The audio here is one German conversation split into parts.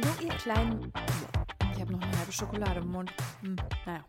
Hallo, ihr kleinen. Ich habe noch eine halbe Schokolade im Mund. Hm, naja.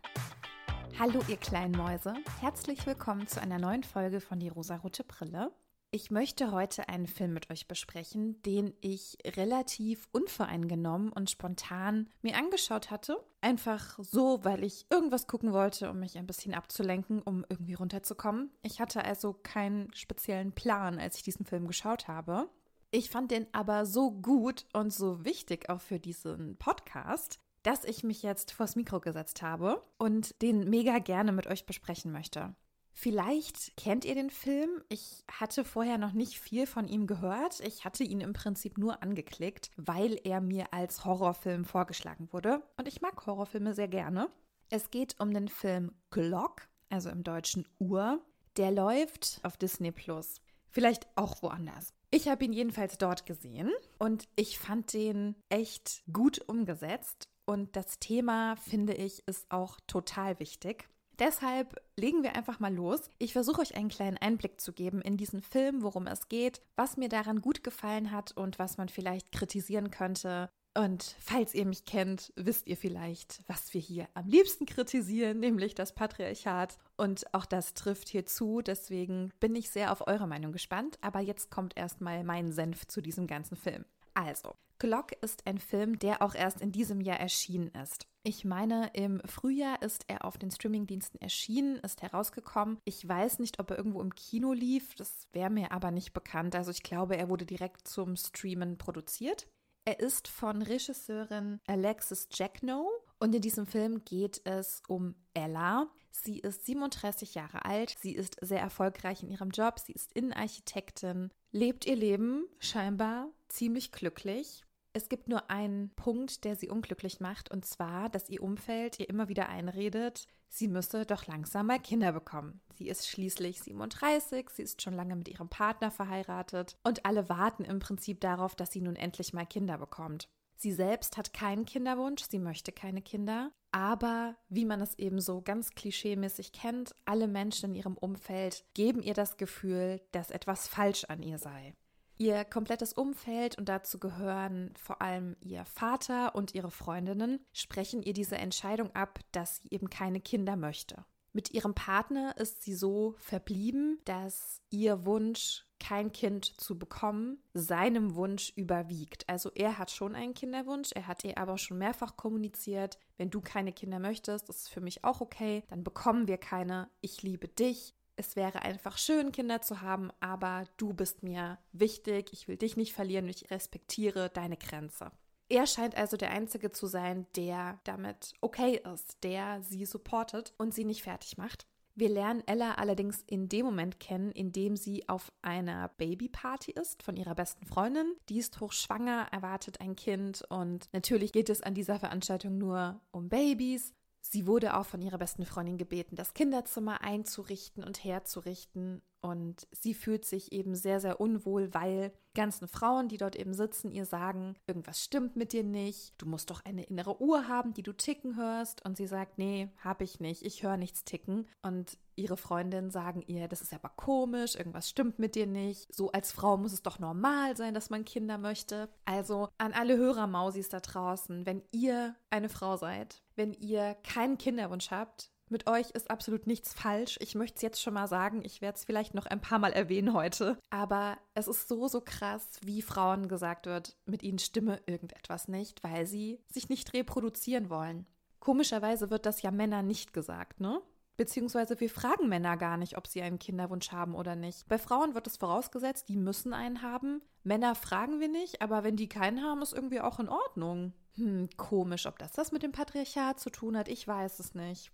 Hallo, ihr kleinen Mäuse. Herzlich willkommen zu einer neuen Folge von Die rosarote Brille. Ich möchte heute einen Film mit euch besprechen, den ich relativ unvoreingenommen und spontan mir angeschaut hatte. Einfach so, weil ich irgendwas gucken wollte, um mich ein bisschen abzulenken, um irgendwie runterzukommen. Ich hatte also keinen speziellen Plan, als ich diesen Film geschaut habe. Ich fand den aber so gut und so wichtig auch für diesen Podcast, dass ich mich jetzt vors Mikro gesetzt habe und den mega gerne mit euch besprechen möchte. Vielleicht kennt ihr den Film. Ich hatte vorher noch nicht viel von ihm gehört. Ich hatte ihn im Prinzip nur angeklickt, weil er mir als Horrorfilm vorgeschlagen wurde. Und ich mag Horrorfilme sehr gerne. Es geht um den Film Glock, also im deutschen Uhr. Der läuft auf Disney Plus. Vielleicht auch woanders. Ich habe ihn jedenfalls dort gesehen und ich fand den echt gut umgesetzt. Und das Thema, finde ich, ist auch total wichtig. Deshalb legen wir einfach mal los. Ich versuche euch einen kleinen Einblick zu geben in diesen Film, worum es geht, was mir daran gut gefallen hat und was man vielleicht kritisieren könnte. Und falls ihr mich kennt, wisst ihr vielleicht, was wir hier am liebsten kritisieren, nämlich das Patriarchat. Und auch das trifft hier zu. Deswegen bin ich sehr auf eure Meinung gespannt. Aber jetzt kommt erstmal mein Senf zu diesem ganzen Film. Also, Glock ist ein Film, der auch erst in diesem Jahr erschienen ist. Ich meine, im Frühjahr ist er auf den Streamingdiensten erschienen, ist herausgekommen. Ich weiß nicht, ob er irgendwo im Kino lief, das wäre mir aber nicht bekannt. Also ich glaube, er wurde direkt zum Streamen produziert. Er ist von Regisseurin Alexis Jacknow und in diesem Film geht es um Ella. Sie ist 37 Jahre alt, sie ist sehr erfolgreich in ihrem Job, sie ist Innenarchitektin, lebt ihr Leben scheinbar ziemlich glücklich es gibt nur einen Punkt, der sie unglücklich macht, und zwar, dass ihr Umfeld ihr immer wieder einredet, sie müsse doch langsam mal Kinder bekommen. Sie ist schließlich 37, sie ist schon lange mit ihrem Partner verheiratet und alle warten im Prinzip darauf, dass sie nun endlich mal Kinder bekommt. Sie selbst hat keinen Kinderwunsch, sie möchte keine Kinder, aber wie man es eben so ganz klischeemäßig kennt, alle Menschen in ihrem Umfeld geben ihr das Gefühl, dass etwas falsch an ihr sei. Ihr komplettes Umfeld und dazu gehören vor allem ihr Vater und ihre Freundinnen sprechen ihr diese Entscheidung ab, dass sie eben keine Kinder möchte. Mit ihrem Partner ist sie so verblieben, dass ihr Wunsch, kein Kind zu bekommen, seinem Wunsch überwiegt. Also er hat schon einen Kinderwunsch, er hat ihr aber schon mehrfach kommuniziert, wenn du keine Kinder möchtest, ist für mich auch okay, dann bekommen wir keine. Ich liebe dich, es wäre einfach schön, Kinder zu haben, aber du bist mir wichtig, ich will dich nicht verlieren ich respektiere deine Grenze. Er scheint also der Einzige zu sein, der damit okay ist, der sie supportet und sie nicht fertig macht. Wir lernen Ella allerdings in dem Moment kennen, in dem sie auf einer Babyparty ist von ihrer besten Freundin. Die ist hochschwanger, erwartet ein Kind und natürlich geht es an dieser Veranstaltung nur um Babys. Sie wurde auch von ihrer besten Freundin gebeten, das Kinderzimmer einzurichten und herzurichten. Und sie fühlt sich eben sehr, sehr unwohl, weil ganzen Frauen, die dort eben sitzen, ihr sagen, irgendwas stimmt mit dir nicht, du musst doch eine innere Uhr haben, die du ticken hörst. Und sie sagt, nee, hab ich nicht, ich höre nichts ticken. Und ihre Freundinnen sagen ihr, das ist aber komisch, irgendwas stimmt mit dir nicht. So als Frau muss es doch normal sein, dass man Kinder möchte. Also an alle Hörermausis da draußen, wenn ihr eine Frau seid, wenn ihr keinen Kinderwunsch habt, mit euch ist absolut nichts falsch. Ich möchte es jetzt schon mal sagen. Ich werde es vielleicht noch ein paar Mal erwähnen heute. Aber es ist so, so krass, wie Frauen gesagt wird, mit ihnen stimme irgendetwas nicht, weil sie sich nicht reproduzieren wollen. Komischerweise wird das ja Männern nicht gesagt, ne? Beziehungsweise wir fragen Männer gar nicht, ob sie einen Kinderwunsch haben oder nicht. Bei Frauen wird es vorausgesetzt, die müssen einen haben. Männer fragen wir nicht, aber wenn die keinen haben, ist irgendwie auch in Ordnung. Hm, komisch, ob das das mit dem Patriarchat zu tun hat, ich weiß es nicht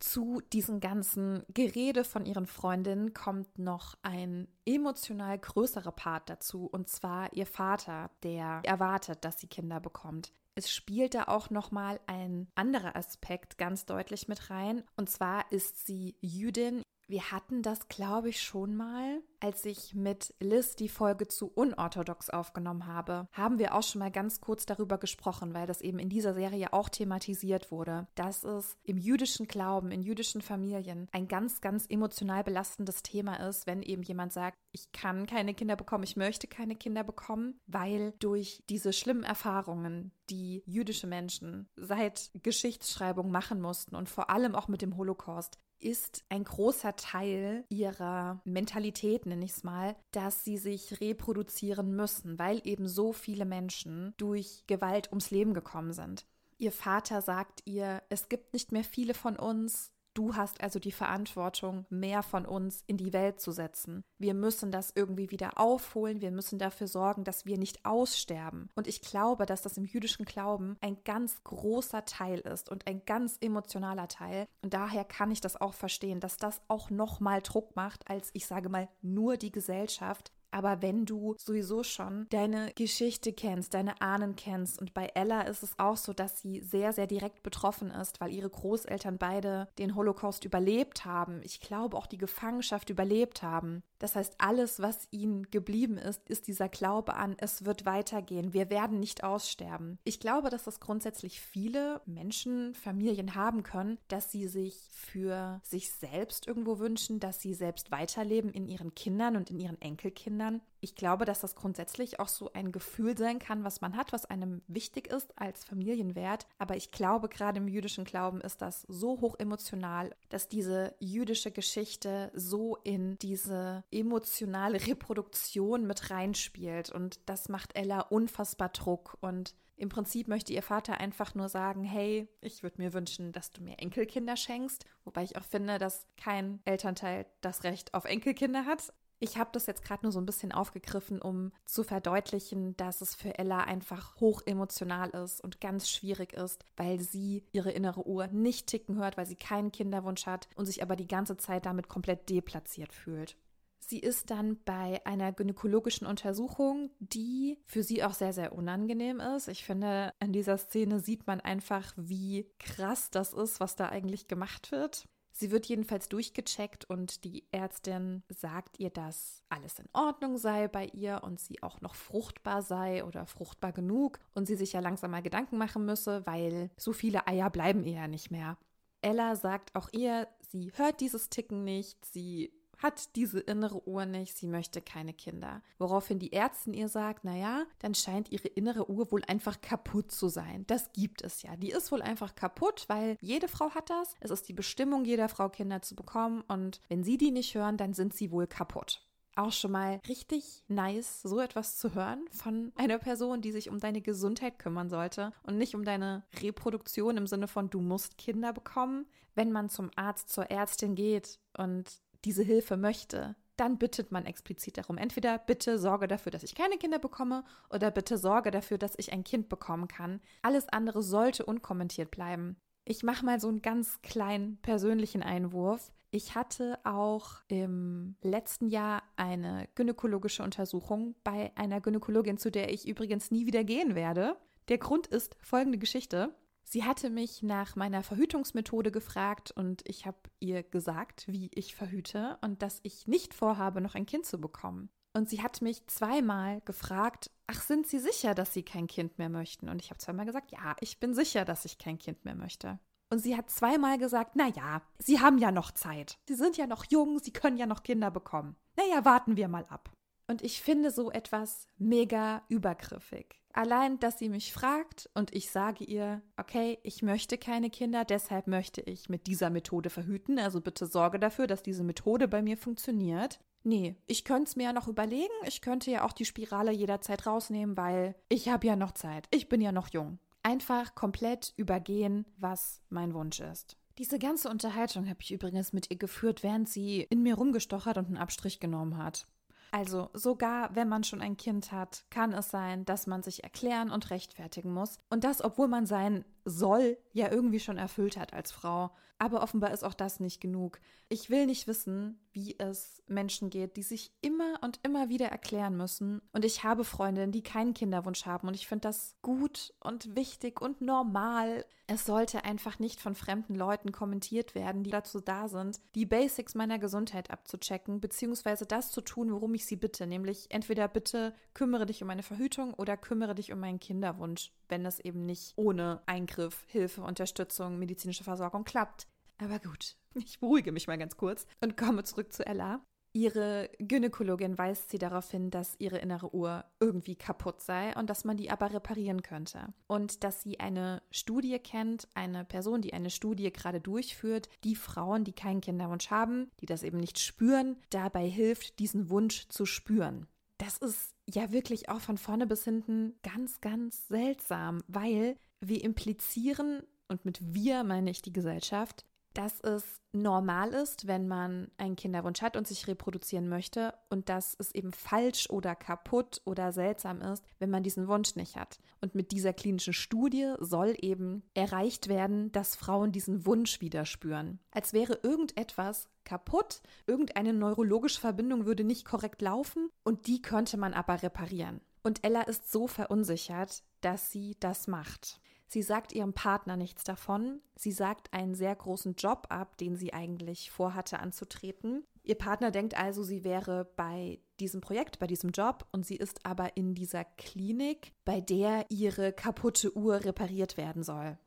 zu diesem ganzen Gerede von ihren Freundinnen kommt noch ein emotional größerer Part dazu, und zwar ihr Vater, der erwartet, dass sie Kinder bekommt. Es spielt da auch noch mal ein anderer Aspekt ganz deutlich mit rein, und zwar ist sie Jüdin. Wir hatten das, glaube ich, schon mal, als ich mit Liz die Folge zu unorthodox aufgenommen habe. Haben wir auch schon mal ganz kurz darüber gesprochen, weil das eben in dieser Serie auch thematisiert wurde, dass es im jüdischen Glauben, in jüdischen Familien ein ganz, ganz emotional belastendes Thema ist, wenn eben jemand sagt, ich kann keine Kinder bekommen, ich möchte keine Kinder bekommen, weil durch diese schlimmen Erfahrungen, die jüdische Menschen seit Geschichtsschreibung machen mussten und vor allem auch mit dem Holocaust, ist ein großer Teil ihrer Mentalität, nenne ich es mal, dass sie sich reproduzieren müssen, weil eben so viele Menschen durch Gewalt ums Leben gekommen sind. Ihr Vater sagt ihr, es gibt nicht mehr viele von uns, Du hast also die Verantwortung, mehr von uns in die Welt zu setzen. Wir müssen das irgendwie wieder aufholen. Wir müssen dafür sorgen, dass wir nicht aussterben. Und ich glaube, dass das im jüdischen Glauben ein ganz großer Teil ist und ein ganz emotionaler Teil. Und daher kann ich das auch verstehen, dass das auch noch mal Druck macht, als ich sage mal nur die Gesellschaft, aber wenn du sowieso schon deine Geschichte kennst, deine Ahnen kennst, und bei Ella ist es auch so, dass sie sehr, sehr direkt betroffen ist, weil ihre Großeltern beide den Holocaust überlebt haben. Ich glaube auch die Gefangenschaft überlebt haben. Das heißt, alles, was ihnen geblieben ist, ist dieser Glaube an, es wird weitergehen. Wir werden nicht aussterben. Ich glaube, dass das grundsätzlich viele Menschen, Familien haben können, dass sie sich für sich selbst irgendwo wünschen, dass sie selbst weiterleben in ihren Kindern und in ihren Enkelkindern Kindern. Ich glaube, dass das grundsätzlich auch so ein Gefühl sein kann, was man hat, was einem wichtig ist als Familienwert. Aber ich glaube, gerade im jüdischen Glauben ist das so hoch emotional, dass diese jüdische Geschichte so in diese emotionale Reproduktion mit reinspielt. Und das macht Ella unfassbar Druck. Und im Prinzip möchte ihr Vater einfach nur sagen, hey, ich würde mir wünschen, dass du mir Enkelkinder schenkst. Wobei ich auch finde, dass kein Elternteil das Recht auf Enkelkinder hat. Ich habe das jetzt gerade nur so ein bisschen aufgegriffen, um zu verdeutlichen, dass es für Ella einfach hoch emotional ist und ganz schwierig ist, weil sie ihre innere Uhr nicht ticken hört, weil sie keinen Kinderwunsch hat und sich aber die ganze Zeit damit komplett deplatziert fühlt. Sie ist dann bei einer gynäkologischen Untersuchung, die für sie auch sehr, sehr unangenehm ist. Ich finde, an dieser Szene sieht man einfach, wie krass das ist, was da eigentlich gemacht wird. Sie wird jedenfalls durchgecheckt und die Ärztin sagt ihr, dass alles in Ordnung sei bei ihr und sie auch noch fruchtbar sei oder fruchtbar genug und sie sich ja langsam mal Gedanken machen müsse, weil so viele Eier bleiben ihr ja nicht mehr. Ella sagt auch ihr, sie hört dieses Ticken nicht, sie hat diese innere Uhr nicht, sie möchte keine Kinder. Woraufhin die Ärztin ihr sagt, naja, dann scheint ihre innere Uhr wohl einfach kaputt zu sein. Das gibt es ja. Die ist wohl einfach kaputt, weil jede Frau hat das. Es ist die Bestimmung jeder Frau, Kinder zu bekommen. Und wenn sie die nicht hören, dann sind sie wohl kaputt auch schon mal richtig nice, so etwas zu hören von einer Person, die sich um deine Gesundheit kümmern sollte und nicht um deine Reproduktion im Sinne von, du musst Kinder bekommen. Wenn man zum Arzt, zur Ärztin geht und diese Hilfe möchte, dann bittet man explizit darum. Entweder bitte sorge dafür, dass ich keine Kinder bekomme oder bitte sorge dafür, dass ich ein Kind bekommen kann. Alles andere sollte unkommentiert bleiben. Ich mache mal so einen ganz kleinen persönlichen Einwurf. Ich hatte auch im letzten Jahr eine gynäkologische Untersuchung bei einer Gynäkologin, zu der ich übrigens nie wieder gehen werde. Der Grund ist folgende Geschichte. Sie hatte mich nach meiner Verhütungsmethode gefragt und ich habe ihr gesagt, wie ich verhüte und dass ich nicht vorhabe, noch ein Kind zu bekommen. Und sie hat mich zweimal gefragt, ach, sind Sie sicher, dass Sie kein Kind mehr möchten? Und ich habe zweimal gesagt, ja, ich bin sicher, dass ich kein Kind mehr möchte. Und sie hat zweimal gesagt, na ja, Sie haben ja noch Zeit. Sie sind ja noch jung, Sie können ja noch Kinder bekommen. Naja, warten wir mal ab. Und ich finde so etwas mega übergriffig. Allein, dass sie mich fragt und ich sage ihr, okay, ich möchte keine Kinder, deshalb möchte ich mit dieser Methode verhüten, also bitte sorge dafür, dass diese Methode bei mir funktioniert. Nee, ich könnte es mir ja noch überlegen, ich könnte ja auch die Spirale jederzeit rausnehmen, weil ich habe ja noch Zeit, ich bin ja noch jung. Einfach komplett übergehen, was mein Wunsch ist. Diese ganze Unterhaltung habe ich übrigens mit ihr geführt, während sie in mir rumgestochert und einen Abstrich genommen hat. Also sogar wenn man schon ein Kind hat, kann es sein, dass man sich erklären und rechtfertigen muss. Und das, obwohl man sein soll ja irgendwie schon erfüllt hat als Frau. Aber offenbar ist auch das nicht genug. Ich will nicht wissen, wie es Menschen geht, die sich immer und immer wieder erklären müssen. Und ich habe Freundinnen, die keinen Kinderwunsch haben. Und ich finde das gut und wichtig und normal. Es sollte einfach nicht von fremden Leuten kommentiert werden, die dazu da sind, die Basics meiner Gesundheit abzuchecken, beziehungsweise das zu tun, worum ich sie bitte. Nämlich entweder bitte kümmere dich um meine Verhütung oder kümmere dich um meinen Kinderwunsch, wenn es eben nicht ohne Eingriff, Hilfe, Unterstützung, medizinische Versorgung klappt. Aber gut, ich beruhige mich mal ganz kurz und komme zurück zu Ella. Ihre Gynäkologin weist sie darauf hin, dass ihre innere Uhr irgendwie kaputt sei und dass man die aber reparieren könnte. Und dass sie eine Studie kennt, eine Person, die eine Studie gerade durchführt, die Frauen, die keinen Kinderwunsch haben, die das eben nicht spüren, dabei hilft, diesen Wunsch zu spüren. Das ist ja wirklich auch von vorne bis hinten ganz, ganz seltsam, weil wir implizieren, und mit wir meine ich die Gesellschaft, dass es normal ist, wenn man einen Kinderwunsch hat und sich reproduzieren möchte und dass es eben falsch oder kaputt oder seltsam ist, wenn man diesen Wunsch nicht hat. Und mit dieser klinischen Studie soll eben erreicht werden, dass Frauen diesen Wunsch wieder spüren. Als wäre irgendetwas kaputt, irgendeine neurologische Verbindung würde nicht korrekt laufen und die könnte man aber reparieren. Und Ella ist so verunsichert, dass sie das macht. Sie sagt ihrem Partner nichts davon. Sie sagt einen sehr großen Job ab, den sie eigentlich vorhatte anzutreten. Ihr Partner denkt also, sie wäre bei diesem Projekt, bei diesem Job und sie ist aber in dieser Klinik, bei der ihre kaputte Uhr repariert werden soll.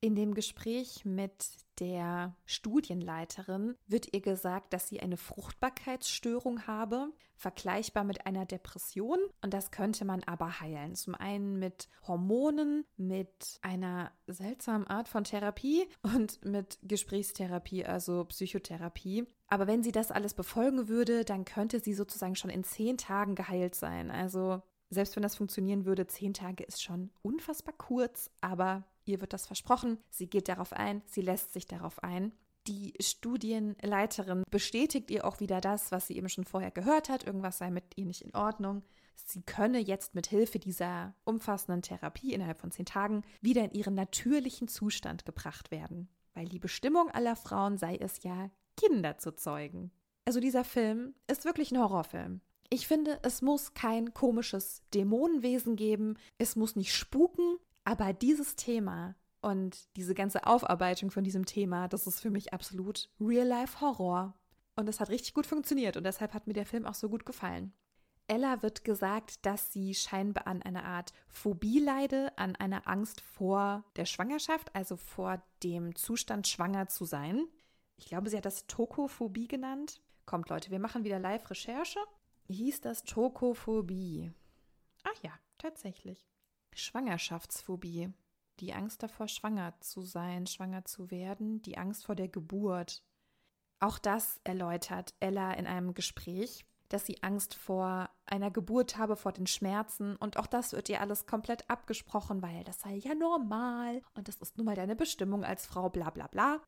In dem Gespräch mit der Studienleiterin wird ihr gesagt, dass sie eine Fruchtbarkeitsstörung habe, vergleichbar mit einer Depression. Und das könnte man aber heilen. Zum einen mit Hormonen, mit einer seltsamen Art von Therapie und mit Gesprächstherapie, also Psychotherapie. Aber wenn sie das alles befolgen würde, dann könnte sie sozusagen schon in zehn Tagen geheilt sein. Also selbst wenn das funktionieren würde, zehn Tage ist schon unfassbar kurz, aber Ihr wird das versprochen. Sie geht darauf ein, sie lässt sich darauf ein. Die Studienleiterin bestätigt ihr auch wieder das, was sie eben schon vorher gehört hat. Irgendwas sei mit ihr nicht in Ordnung. Sie könne jetzt mit Hilfe dieser umfassenden Therapie innerhalb von zehn Tagen wieder in ihren natürlichen Zustand gebracht werden. Weil die Bestimmung aller Frauen sei es ja, Kinder zu zeugen. Also dieser Film ist wirklich ein Horrorfilm. Ich finde, es muss kein komisches Dämonenwesen geben, es muss nicht spuken, aber dieses Thema und diese ganze Aufarbeitung von diesem Thema, das ist für mich absolut Real-Life-Horror. Und es hat richtig gut funktioniert und deshalb hat mir der Film auch so gut gefallen. Ella wird gesagt, dass sie scheinbar an einer Art Phobie leide, an einer Angst vor der Schwangerschaft, also vor dem Zustand, schwanger zu sein. Ich glaube, sie hat das Tokophobie genannt. Kommt, Leute, wir machen wieder Live-Recherche. Hieß das Tokophobie? Ach ja, tatsächlich. Schwangerschaftsphobie. Die Angst davor, schwanger zu sein, schwanger zu werden, die Angst vor der Geburt. Auch das erläutert Ella in einem Gespräch, dass sie Angst vor einer Geburt habe, vor den Schmerzen. Und auch das wird ihr alles komplett abgesprochen, weil das sei ja normal und das ist nun mal deine Bestimmung als Frau, bla bla bla.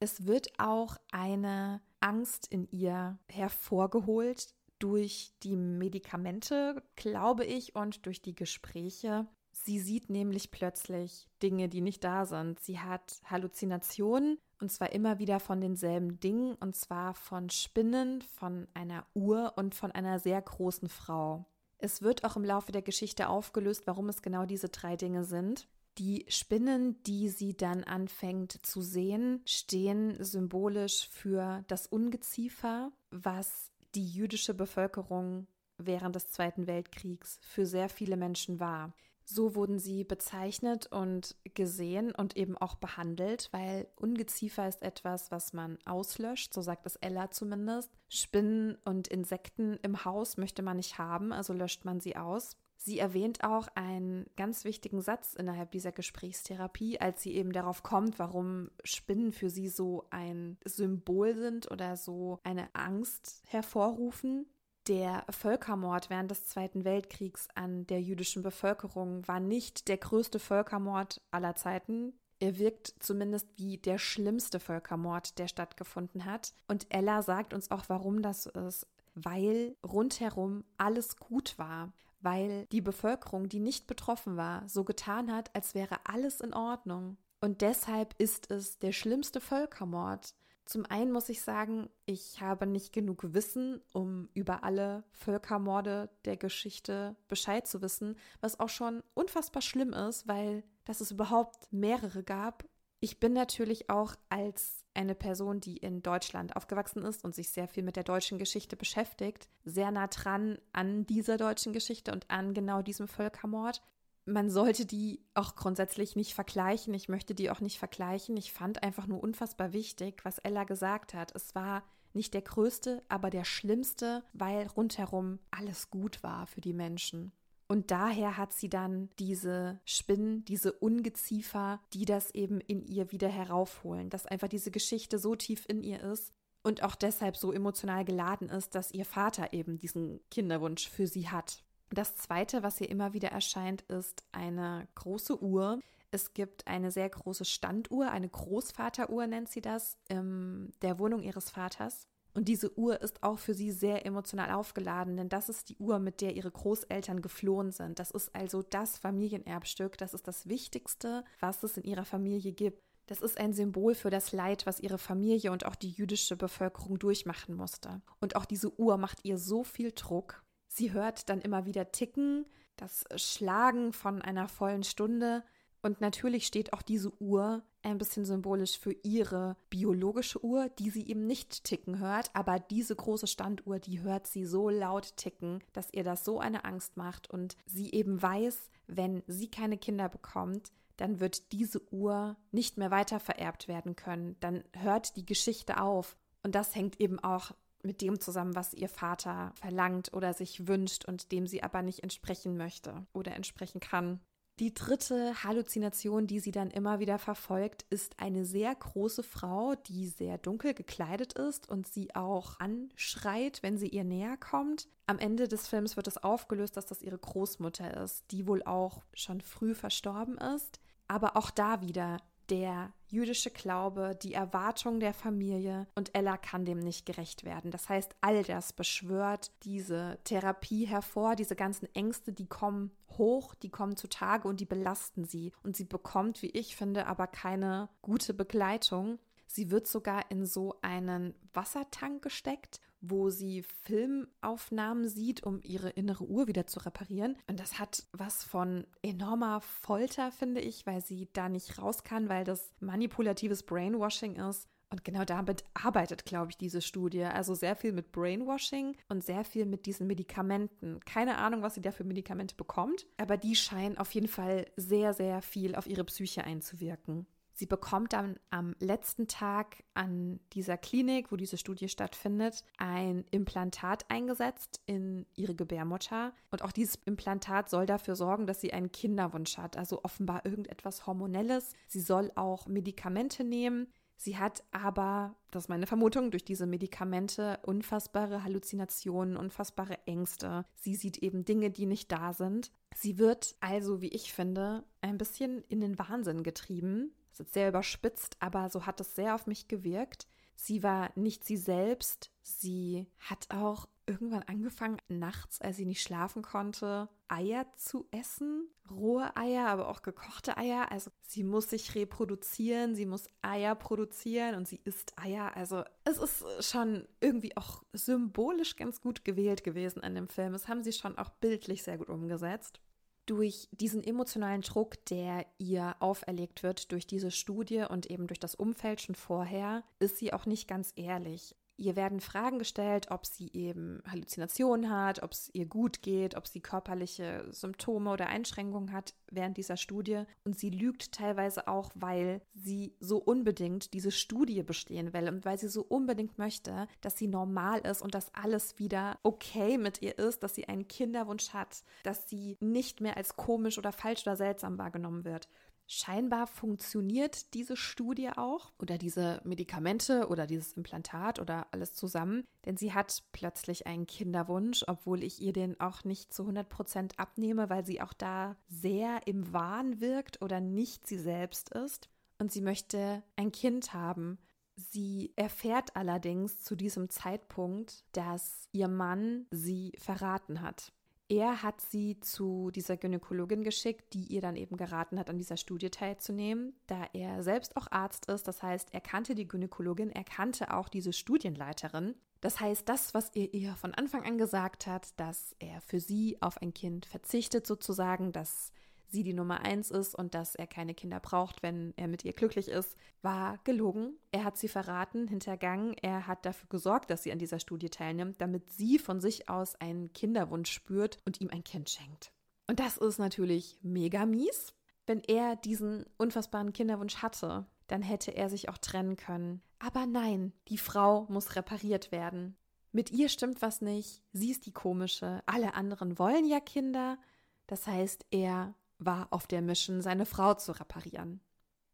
Es wird auch eine Angst in ihr hervorgeholt durch die Medikamente, glaube ich, und durch die Gespräche, Sie sieht nämlich plötzlich Dinge, die nicht da sind. Sie hat Halluzinationen und zwar immer wieder von denselben Dingen und zwar von Spinnen, von einer Uhr und von einer sehr großen Frau. Es wird auch im Laufe der Geschichte aufgelöst, warum es genau diese drei Dinge sind. Die Spinnen, die sie dann anfängt zu sehen, stehen symbolisch für das Ungeziefer, was die jüdische Bevölkerung während des Zweiten Weltkriegs für sehr viele Menschen war. So wurden sie bezeichnet und gesehen und eben auch behandelt, weil Ungeziefer ist etwas, was man auslöscht, so sagt es Ella zumindest. Spinnen und Insekten im Haus möchte man nicht haben, also löscht man sie aus. Sie erwähnt auch einen ganz wichtigen Satz innerhalb dieser Gesprächstherapie, als sie eben darauf kommt, warum Spinnen für sie so ein Symbol sind oder so eine Angst hervorrufen. Der Völkermord während des Zweiten Weltkriegs an der jüdischen Bevölkerung war nicht der größte Völkermord aller Zeiten. Er wirkt zumindest wie der schlimmste Völkermord, der stattgefunden hat. Und Ella sagt uns auch, warum das so ist. Weil rundherum alles gut war. Weil die Bevölkerung, die nicht betroffen war, so getan hat, als wäre alles in Ordnung. Und deshalb ist es der schlimmste Völkermord. Zum einen muss ich sagen, ich habe nicht genug Wissen, um über alle Völkermorde der Geschichte Bescheid zu wissen, was auch schon unfassbar schlimm ist, weil dass es überhaupt mehrere gab. Ich bin natürlich auch als eine Person, die in Deutschland aufgewachsen ist und sich sehr viel mit der deutschen Geschichte beschäftigt, sehr nah dran an dieser deutschen Geschichte und an genau diesem Völkermord. Man sollte die auch grundsätzlich nicht vergleichen. Ich möchte die auch nicht vergleichen. Ich fand einfach nur unfassbar wichtig, was Ella gesagt hat. Es war nicht der größte, aber der schlimmste, weil rundherum alles gut war für die Menschen. Und daher hat sie dann diese Spinnen, diese Ungeziefer, die das eben in ihr wieder heraufholen, dass einfach diese Geschichte so tief in ihr ist und auch deshalb so emotional geladen ist, dass ihr Vater eben diesen Kinderwunsch für sie hat. Das zweite, was ihr immer wieder erscheint, ist eine große Uhr. Es gibt eine sehr große Standuhr, eine Großvateruhr nennt sie das, in der Wohnung ihres Vaters. Und diese Uhr ist auch für sie sehr emotional aufgeladen, denn das ist die Uhr, mit der ihre Großeltern geflohen sind. Das ist also das Familienerbstück, das ist das Wichtigste, was es in ihrer Familie gibt. Das ist ein Symbol für das Leid, was ihre Familie und auch die jüdische Bevölkerung durchmachen musste. Und auch diese Uhr macht ihr so viel Druck. Sie hört dann immer wieder Ticken, das Schlagen von einer vollen Stunde. Und natürlich steht auch diese Uhr ein bisschen symbolisch für ihre biologische Uhr, die sie eben nicht ticken hört, aber diese große Standuhr, die hört sie so laut ticken, dass ihr das so eine Angst macht. Und sie eben weiß, wenn sie keine Kinder bekommt, dann wird diese Uhr nicht mehr weiter vererbt werden können, dann hört die Geschichte auf. Und das hängt eben auch mit dem zusammen, was ihr Vater verlangt oder sich wünscht und dem sie aber nicht entsprechen möchte oder entsprechen kann. Die dritte Halluzination, die sie dann immer wieder verfolgt, ist eine sehr große Frau, die sehr dunkel gekleidet ist und sie auch anschreit, wenn sie ihr näher kommt. Am Ende des Films wird es aufgelöst, dass das ihre Großmutter ist, die wohl auch schon früh verstorben ist. Aber auch da wieder der jüdische Glaube, die Erwartung der Familie und Ella kann dem nicht gerecht werden. Das heißt, all das beschwört diese Therapie hervor, diese ganzen Ängste, die kommen hoch, die kommen zutage und die belasten sie. Und sie bekommt, wie ich finde, aber keine gute Begleitung. Sie wird sogar in so einen Wassertank gesteckt wo sie Filmaufnahmen sieht, um ihre innere Uhr wieder zu reparieren. Und das hat was von enormer Folter, finde ich, weil sie da nicht raus kann, weil das manipulatives Brainwashing ist. Und genau damit arbeitet, glaube ich, diese Studie. Also sehr viel mit Brainwashing und sehr viel mit diesen Medikamenten. Keine Ahnung, was sie da für Medikamente bekommt, aber die scheinen auf jeden Fall sehr, sehr viel auf ihre Psyche einzuwirken. Sie bekommt dann am letzten Tag an dieser Klinik, wo diese Studie stattfindet, ein Implantat eingesetzt in ihre Gebärmutter. Und auch dieses Implantat soll dafür sorgen, dass sie einen Kinderwunsch hat, also offenbar irgendetwas Hormonelles. Sie soll auch Medikamente nehmen. Sie hat aber, das ist meine Vermutung, durch diese Medikamente unfassbare Halluzinationen, unfassbare Ängste. Sie sieht eben Dinge, die nicht da sind. Sie wird also, wie ich finde, ein bisschen in den Wahnsinn getrieben das ist sehr überspitzt, aber so hat es sehr auf mich gewirkt. Sie war nicht sie selbst. Sie hat auch irgendwann angefangen, nachts, als sie nicht schlafen konnte, Eier zu essen. Rohe Eier, aber auch gekochte Eier. Also sie muss sich reproduzieren, sie muss Eier produzieren und sie isst Eier. Also es ist schon irgendwie auch symbolisch ganz gut gewählt gewesen an dem Film. Das haben sie schon auch bildlich sehr gut umgesetzt durch diesen emotionalen Druck, der ihr auferlegt wird durch diese Studie und eben durch das Umfeld schon vorher, ist sie auch nicht ganz ehrlich. Ihr werden Fragen gestellt, ob sie eben Halluzinationen hat, ob es ihr gut geht, ob sie körperliche Symptome oder Einschränkungen hat während dieser Studie. Und sie lügt teilweise auch, weil sie so unbedingt diese Studie bestehen will und weil sie so unbedingt möchte, dass sie normal ist und dass alles wieder okay mit ihr ist, dass sie einen Kinderwunsch hat, dass sie nicht mehr als komisch oder falsch oder seltsam wahrgenommen wird. Scheinbar funktioniert diese Studie auch oder diese Medikamente oder dieses Implantat oder alles zusammen, denn sie hat plötzlich einen Kinderwunsch, obwohl ich ihr den auch nicht zu 100 Prozent abnehme, weil sie auch da sehr im Wahn wirkt oder nicht sie selbst ist. Und sie möchte ein Kind haben. Sie erfährt allerdings zu diesem Zeitpunkt, dass ihr Mann sie verraten hat. Er hat sie zu dieser Gynäkologin geschickt, die ihr dann eben geraten hat, an dieser Studie teilzunehmen, da er selbst auch Arzt ist. Das heißt, er kannte die Gynäkologin, er kannte auch diese Studienleiterin. Das heißt, das, was er ihr von Anfang an gesagt hat, dass er für sie auf ein Kind verzichtet sozusagen, dass sie die Nummer eins ist und dass er keine Kinder braucht, wenn er mit ihr glücklich ist, war gelogen. Er hat sie verraten, hintergangen. Er hat dafür gesorgt, dass sie an dieser Studie teilnimmt, damit sie von sich aus einen Kinderwunsch spürt und ihm ein Kind schenkt. Und das ist natürlich mega mies. Wenn er diesen unfassbaren Kinderwunsch hatte, dann hätte er sich auch trennen können. Aber nein, die Frau muss repariert werden. Mit ihr stimmt was nicht, sie ist die komische, alle anderen wollen ja Kinder. Das heißt, er war auf der Mission, seine Frau zu reparieren.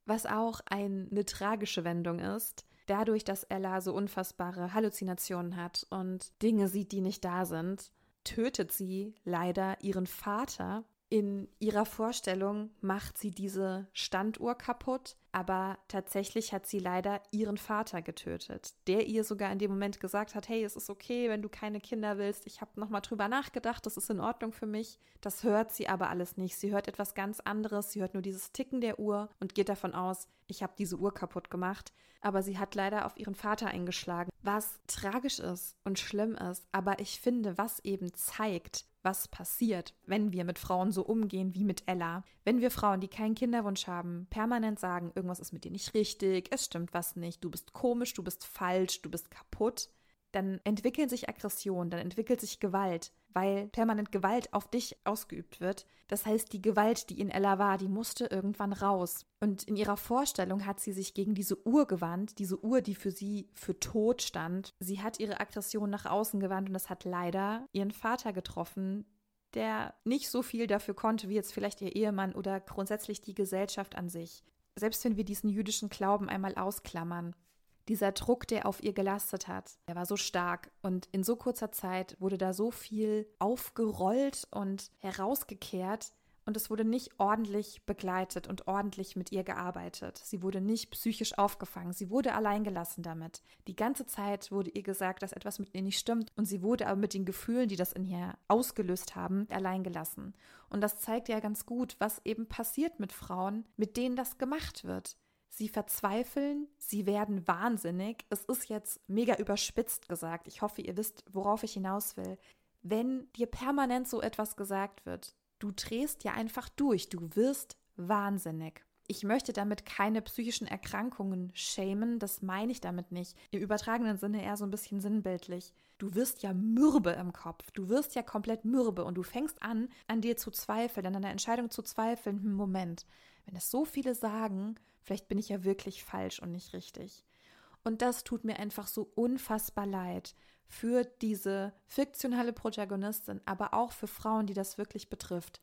Was auch eine tragische Wendung ist, dadurch, dass Ella so unfassbare Halluzinationen hat und Dinge sieht, die nicht da sind, tötet sie leider ihren Vater in ihrer Vorstellung macht sie diese Standuhr kaputt, aber tatsächlich hat sie leider ihren Vater getötet, der ihr sogar in dem Moment gesagt hat, hey, es ist okay, wenn du keine Kinder willst, ich habe nochmal drüber nachgedacht, das ist in Ordnung für mich. Das hört sie aber alles nicht. Sie hört etwas ganz anderes, sie hört nur dieses Ticken der Uhr und geht davon aus, ich habe diese Uhr kaputt gemacht, aber sie hat leider auf ihren Vater eingeschlagen, was tragisch ist und schlimm ist, aber ich finde, was eben zeigt, was passiert, wenn wir mit Frauen so umgehen wie mit Ella. Wenn wir Frauen, die keinen Kinderwunsch haben, permanent sagen, irgendwas ist mit dir nicht richtig, es stimmt was nicht, du bist komisch, du bist falsch, du bist kaputt, dann entwickeln sich Aggressionen, dann entwickelt sich Gewalt, weil permanent Gewalt auf dich ausgeübt wird. Das heißt, die Gewalt, die in Ella war, die musste irgendwann raus. Und in ihrer Vorstellung hat sie sich gegen diese Uhr gewandt, diese Uhr, die für sie für tot stand. Sie hat ihre Aggression nach außen gewandt und das hat leider ihren Vater getroffen, der nicht so viel dafür konnte wie jetzt vielleicht ihr Ehemann oder grundsätzlich die Gesellschaft an sich. Selbst wenn wir diesen jüdischen Glauben einmal ausklammern, dieser Druck, der auf ihr gelastet hat, der war so stark und in so kurzer Zeit wurde da so viel aufgerollt und herausgekehrt und es wurde nicht ordentlich begleitet und ordentlich mit ihr gearbeitet. Sie wurde nicht psychisch aufgefangen, sie wurde alleingelassen damit. Die ganze Zeit wurde ihr gesagt, dass etwas mit ihr nicht stimmt und sie wurde aber mit den Gefühlen, die das in ihr ausgelöst haben, alleingelassen. Und das zeigt ja ganz gut, was eben passiert mit Frauen, mit denen das gemacht wird. Sie verzweifeln, sie werden wahnsinnig. Es ist jetzt mega überspitzt gesagt. Ich hoffe, ihr wisst, worauf ich hinaus will. Wenn dir permanent so etwas gesagt wird, du drehst ja einfach durch, du wirst wahnsinnig. Ich möchte damit keine psychischen Erkrankungen schämen, das meine ich damit nicht. Im übertragenen Sinne eher so ein bisschen sinnbildlich. Du wirst ja mürbe im Kopf, du wirst ja komplett mürbe und du fängst an, an dir zu zweifeln, an deiner Entscheidung zu zweifeln. Hm, Moment, wenn es so viele sagen, Vielleicht bin ich ja wirklich falsch und nicht richtig. Und das tut mir einfach so unfassbar leid für diese fiktionale Protagonistin, aber auch für Frauen, die das wirklich betrifft.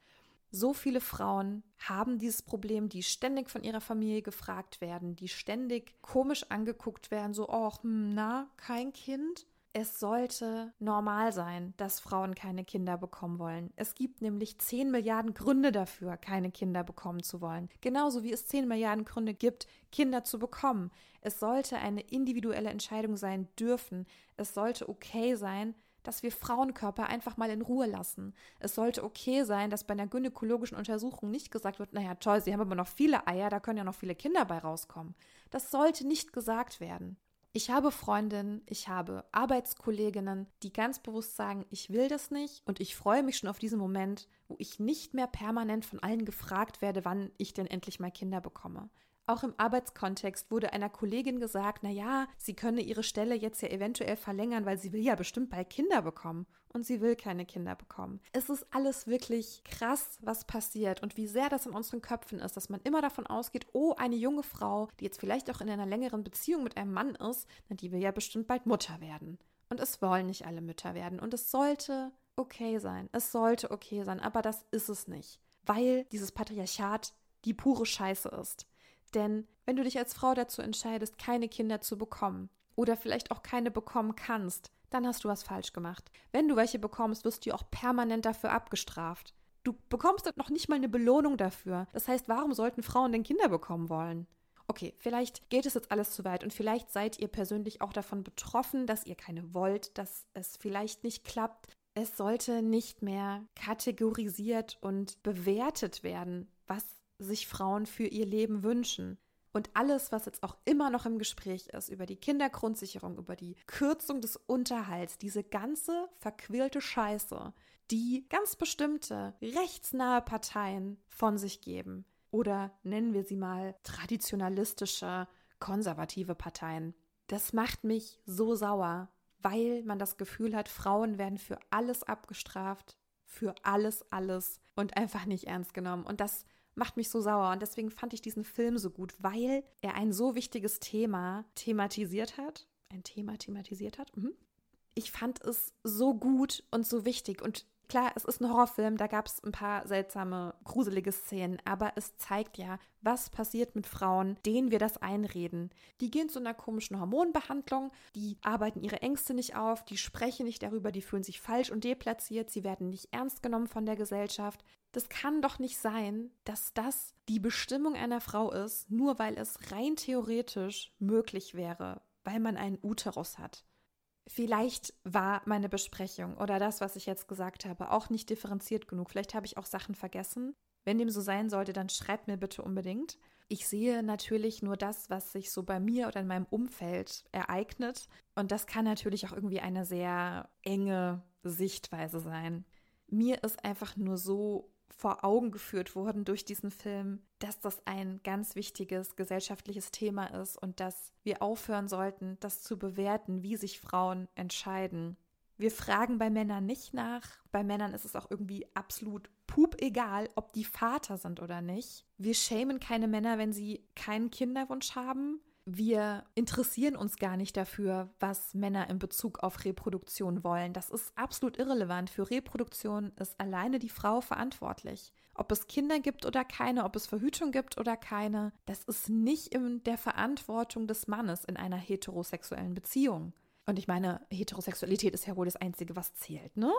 So viele Frauen haben dieses Problem, die ständig von ihrer Familie gefragt werden, die ständig komisch angeguckt werden, so, hm, na, kein Kind? Es sollte normal sein, dass Frauen keine Kinder bekommen wollen. Es gibt nämlich 10 Milliarden Gründe dafür, keine Kinder bekommen zu wollen. Genauso wie es 10 Milliarden Gründe gibt, Kinder zu bekommen. Es sollte eine individuelle Entscheidung sein dürfen. Es sollte okay sein, dass wir Frauenkörper einfach mal in Ruhe lassen. Es sollte okay sein, dass bei einer gynäkologischen Untersuchung nicht gesagt wird, naja, toll, Sie haben aber noch viele Eier, da können ja noch viele Kinder bei rauskommen. Das sollte nicht gesagt werden. Ich habe Freundinnen, ich habe Arbeitskolleginnen, die ganz bewusst sagen, ich will das nicht und ich freue mich schon auf diesen Moment, wo ich nicht mehr permanent von allen gefragt werde, wann ich denn endlich mal Kinder bekomme. Auch im Arbeitskontext wurde einer Kollegin gesagt, na ja, sie könne ihre Stelle jetzt ja eventuell verlängern, weil sie will ja bestimmt bald Kinder bekommen und sie will keine Kinder bekommen. Es ist alles wirklich krass, was passiert und wie sehr das in unseren Köpfen ist, dass man immer davon ausgeht, oh, eine junge Frau, die jetzt vielleicht auch in einer längeren Beziehung mit einem Mann ist, na, die will ja bestimmt bald Mutter werden. Und es wollen nicht alle Mütter werden und es sollte okay sein. Es sollte okay sein, aber das ist es nicht, weil dieses Patriarchat die pure Scheiße ist. Denn wenn du dich als Frau dazu entscheidest, keine Kinder zu bekommen oder vielleicht auch keine bekommen kannst, dann hast du was falsch gemacht. Wenn du welche bekommst, wirst du auch permanent dafür abgestraft. Du bekommst noch nicht mal eine Belohnung dafür. Das heißt, warum sollten Frauen denn Kinder bekommen wollen? Okay, vielleicht geht es jetzt alles zu weit und vielleicht seid ihr persönlich auch davon betroffen, dass ihr keine wollt, dass es vielleicht nicht klappt. Es sollte nicht mehr kategorisiert und bewertet werden, was sich Frauen für ihr Leben wünschen. Und alles, was jetzt auch immer noch im Gespräch ist, über die Kindergrundsicherung, über die Kürzung des Unterhalts, diese ganze verquirlte Scheiße, die ganz bestimmte rechtsnahe Parteien von sich geben. Oder nennen wir sie mal traditionalistische, konservative Parteien. Das macht mich so sauer, weil man das Gefühl hat, Frauen werden für alles abgestraft, für alles, alles und einfach nicht ernst genommen. Und das macht mich so sauer. Und deswegen fand ich diesen Film so gut, weil er ein so wichtiges Thema thematisiert hat. Ein Thema thematisiert hat. Mhm. Ich fand es so gut und so wichtig. Und Klar, es ist ein Horrorfilm, da gab es ein paar seltsame, gruselige Szenen, aber es zeigt ja, was passiert mit Frauen, denen wir das einreden. Die gehen zu einer komischen Hormonbehandlung, die arbeiten ihre Ängste nicht auf, die sprechen nicht darüber, die fühlen sich falsch und deplatziert, sie werden nicht ernst genommen von der Gesellschaft. Das kann doch nicht sein, dass das die Bestimmung einer Frau ist, nur weil es rein theoretisch möglich wäre, weil man einen Uterus hat. Vielleicht war meine Besprechung oder das, was ich jetzt gesagt habe, auch nicht differenziert genug. Vielleicht habe ich auch Sachen vergessen. Wenn dem so sein sollte, dann schreibt mir bitte unbedingt. Ich sehe natürlich nur das, was sich so bei mir oder in meinem Umfeld ereignet. Und das kann natürlich auch irgendwie eine sehr enge Sichtweise sein. Mir ist einfach nur so vor Augen geführt worden durch diesen Film, dass das ein ganz wichtiges gesellschaftliches Thema ist und dass wir aufhören sollten, das zu bewerten, wie sich Frauen entscheiden. Wir fragen bei Männern nicht nach. Bei Männern ist es auch irgendwie absolut pup egal, ob die Vater sind oder nicht. Wir schämen keine Männer, wenn sie keinen Kinderwunsch haben wir interessieren uns gar nicht dafür, was Männer in Bezug auf Reproduktion wollen. Das ist absolut irrelevant. Für Reproduktion ist alleine die Frau verantwortlich. Ob es Kinder gibt oder keine, ob es Verhütung gibt oder keine, das ist nicht in der Verantwortung des Mannes in einer heterosexuellen Beziehung. Und ich meine, Heterosexualität ist ja wohl das Einzige, was zählt, ne?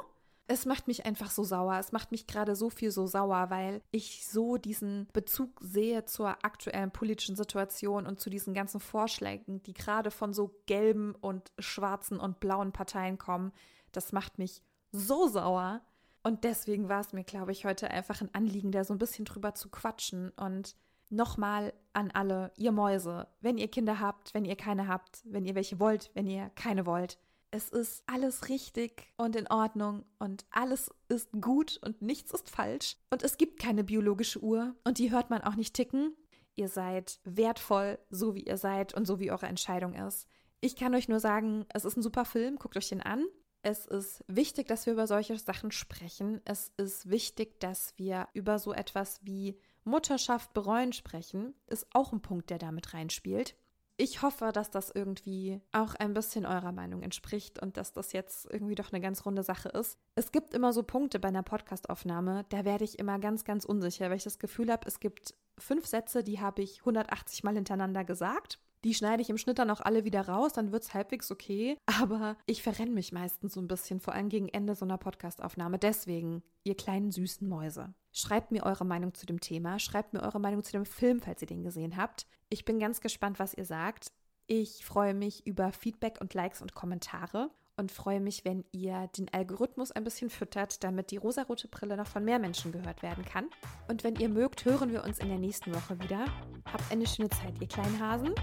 Es macht mich einfach so sauer. Es macht mich gerade so viel so sauer, weil ich so diesen Bezug sehe zur aktuellen politischen Situation und zu diesen ganzen Vorschlägen, die gerade von so gelben und schwarzen und blauen Parteien kommen. Das macht mich so sauer. Und deswegen war es mir, glaube ich, heute einfach ein Anliegen, da so ein bisschen drüber zu quatschen. Und nochmal an alle, ihr Mäuse, wenn ihr Kinder habt, wenn ihr keine habt, wenn ihr welche wollt, wenn ihr keine wollt, es ist alles richtig und in Ordnung und alles ist gut und nichts ist falsch. Und es gibt keine biologische Uhr und die hört man auch nicht ticken. Ihr seid wertvoll, so wie ihr seid und so wie eure Entscheidung ist. Ich kann euch nur sagen, es ist ein super Film, guckt euch den an. Es ist wichtig, dass wir über solche Sachen sprechen. Es ist wichtig, dass wir über so etwas wie Mutterschaft bereuen sprechen. Ist auch ein Punkt, der damit reinspielt ich hoffe, dass das irgendwie auch ein bisschen eurer Meinung entspricht und dass das jetzt irgendwie doch eine ganz runde Sache ist. Es gibt immer so Punkte bei einer Podcastaufnahme, da werde ich immer ganz, ganz unsicher, weil ich das Gefühl habe, es gibt fünf Sätze, die habe ich 180 Mal hintereinander gesagt. Die schneide ich im Schnitt dann auch alle wieder raus, dann wird es halbwegs okay. Aber ich verrenne mich meistens so ein bisschen, vor allem gegen Ende so einer Podcastaufnahme. Deswegen, ihr kleinen süßen Mäuse. Schreibt mir eure Meinung zu dem Thema, schreibt mir eure Meinung zu dem Film, falls ihr den gesehen habt. Ich bin ganz gespannt, was ihr sagt. Ich freue mich über Feedback und Likes und Kommentare und freue mich, wenn ihr den Algorithmus ein bisschen füttert, damit die rosarote Brille noch von mehr Menschen gehört werden kann. Und wenn ihr mögt, hören wir uns in der nächsten Woche wieder. Habt eine schöne Zeit, ihr kleinen Hasen.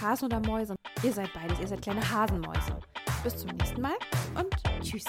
Hasen oder Mäuse? Ihr seid beides, ihr seid kleine Hasenmäuse. Bis zum nächsten Mal und tschüss.